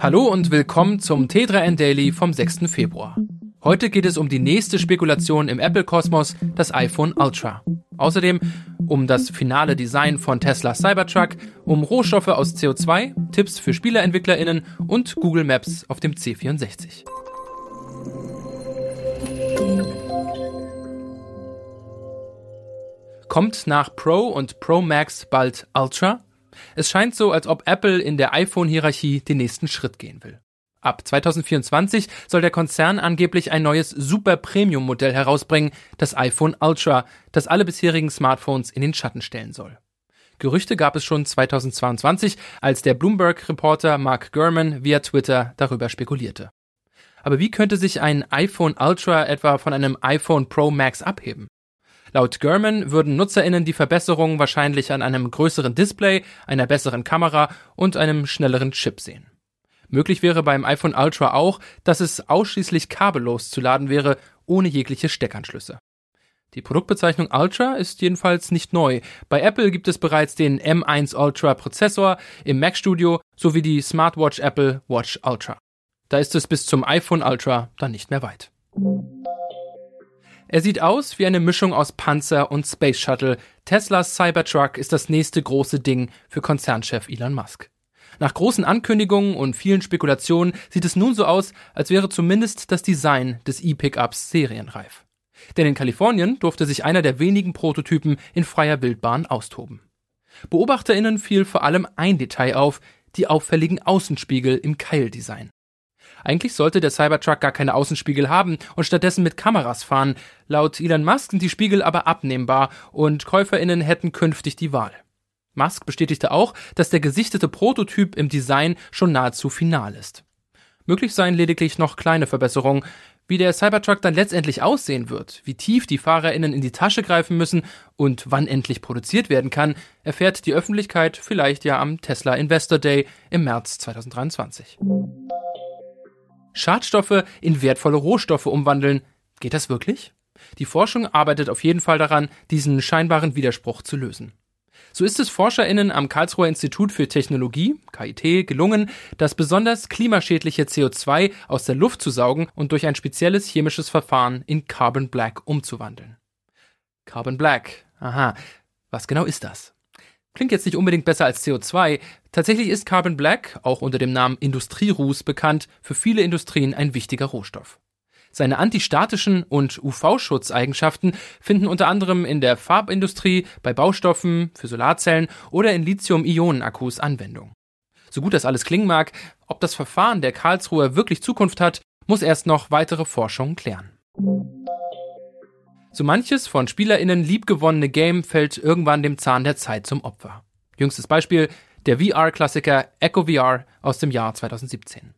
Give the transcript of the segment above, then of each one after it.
Hallo und willkommen zum T3N Daily vom 6. Februar. Heute geht es um die nächste Spekulation im Apple-Kosmos, das iPhone Ultra. Außerdem um das finale Design von Teslas Cybertruck, um Rohstoffe aus CO2, Tipps für SpielerentwicklerInnen und Google Maps auf dem C64. Kommt nach Pro und Pro Max bald Ultra? Es scheint so, als ob Apple in der iPhone-Hierarchie den nächsten Schritt gehen will. Ab 2024 soll der Konzern angeblich ein neues Super Premium Modell herausbringen, das iPhone Ultra, das alle bisherigen Smartphones in den Schatten stellen soll. Gerüchte gab es schon 2022, als der Bloomberg-Reporter Mark Gurman via Twitter darüber spekulierte. Aber wie könnte sich ein iPhone Ultra etwa von einem iPhone Pro Max abheben? Laut Gurman würden NutzerInnen die Verbesserungen wahrscheinlich an einem größeren Display, einer besseren Kamera und einem schnelleren Chip sehen. Möglich wäre beim iPhone Ultra auch, dass es ausschließlich kabellos zu laden wäre, ohne jegliche Steckanschlüsse. Die Produktbezeichnung Ultra ist jedenfalls nicht neu. Bei Apple gibt es bereits den M1 Ultra Prozessor im Mac Studio sowie die Smartwatch Apple Watch Ultra. Da ist es bis zum iPhone Ultra dann nicht mehr weit. Er sieht aus wie eine Mischung aus Panzer und Space Shuttle. Teslas Cybertruck ist das nächste große Ding für Konzernchef Elon Musk. Nach großen Ankündigungen und vielen Spekulationen sieht es nun so aus, als wäre zumindest das Design des E-Pickups serienreif. Denn in Kalifornien durfte sich einer der wenigen Prototypen in freier Wildbahn austoben. BeobachterInnen fiel vor allem ein Detail auf, die auffälligen Außenspiegel im Keildesign. Eigentlich sollte der Cybertruck gar keine Außenspiegel haben und stattdessen mit Kameras fahren. Laut Elon Musk sind die Spiegel aber abnehmbar und KäuferInnen hätten künftig die Wahl. Musk bestätigte auch, dass der gesichtete Prototyp im Design schon nahezu final ist. Möglich seien lediglich noch kleine Verbesserungen. Wie der Cybertruck dann letztendlich aussehen wird, wie tief die FahrerInnen in die Tasche greifen müssen und wann endlich produziert werden kann, erfährt die Öffentlichkeit vielleicht ja am Tesla Investor Day im März 2023. Schadstoffe in wertvolle Rohstoffe umwandeln. Geht das wirklich? Die Forschung arbeitet auf jeden Fall daran, diesen scheinbaren Widerspruch zu lösen. So ist es ForscherInnen am Karlsruher Institut für Technologie, KIT, gelungen, das besonders klimaschädliche CO2 aus der Luft zu saugen und durch ein spezielles chemisches Verfahren in Carbon Black umzuwandeln. Carbon Black. Aha. Was genau ist das? Klingt jetzt nicht unbedingt besser als CO2. Tatsächlich ist Carbon Black, auch unter dem Namen Industrieruß bekannt, für viele Industrien ein wichtiger Rohstoff. Seine antistatischen und UV-Schutzeigenschaften finden unter anderem in der Farbindustrie, bei Baustoffen, für Solarzellen oder in Lithium-Ionen-Akkus Anwendung. So gut das alles klingen mag, ob das Verfahren der Karlsruher wirklich Zukunft hat, muss erst noch weitere Forschung klären. So manches von SpielerInnen liebgewonnene Game fällt irgendwann dem Zahn der Zeit zum Opfer. Jüngstes Beispiel der VR-Klassiker Echo VR aus dem Jahr 2017.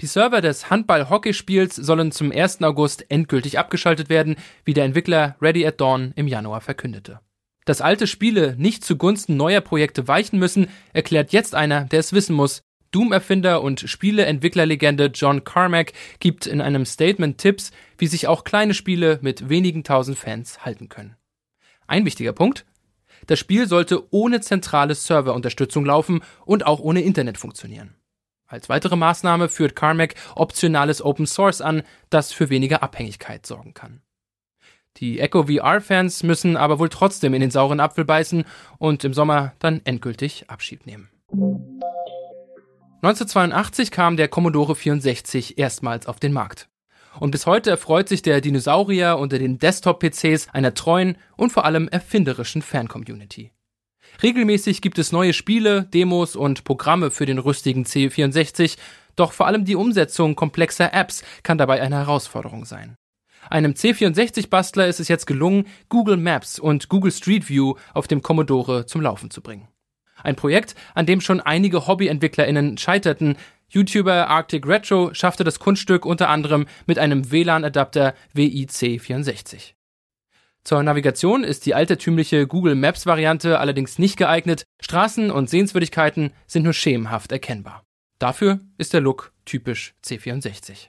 Die Server des Handball-Hockeyspiels sollen zum 1. August endgültig abgeschaltet werden, wie der Entwickler Ready at Dawn im Januar verkündete. Dass alte Spiele nicht zugunsten neuer Projekte weichen müssen, erklärt jetzt einer, der es wissen muss, Doom-Erfinder und Spieleentwicklerlegende John Carmack gibt in einem Statement Tipps, wie sich auch kleine Spiele mit wenigen tausend Fans halten können. Ein wichtiger Punkt. Das Spiel sollte ohne zentrale Serverunterstützung laufen und auch ohne Internet funktionieren. Als weitere Maßnahme führt Carmack optionales Open Source an, das für weniger Abhängigkeit sorgen kann. Die Echo VR-Fans müssen aber wohl trotzdem in den sauren Apfel beißen und im Sommer dann endgültig Abschied nehmen. 1982 kam der Commodore 64 erstmals auf den Markt. Und bis heute erfreut sich der Dinosaurier unter den Desktop-PCs einer treuen und vor allem erfinderischen Fan-Community. Regelmäßig gibt es neue Spiele, Demos und Programme für den rüstigen C64, doch vor allem die Umsetzung komplexer Apps kann dabei eine Herausforderung sein. Einem C64-Bastler ist es jetzt gelungen, Google Maps und Google Street View auf dem Commodore zum Laufen zu bringen. Ein Projekt, an dem schon einige HobbyentwicklerInnen scheiterten. YouTuber Arctic Retro schaffte das Kunststück unter anderem mit einem WLAN-Adapter WIC64. Zur Navigation ist die altertümliche Google Maps Variante allerdings nicht geeignet. Straßen und Sehenswürdigkeiten sind nur schemenhaft erkennbar. Dafür ist der Look typisch C64.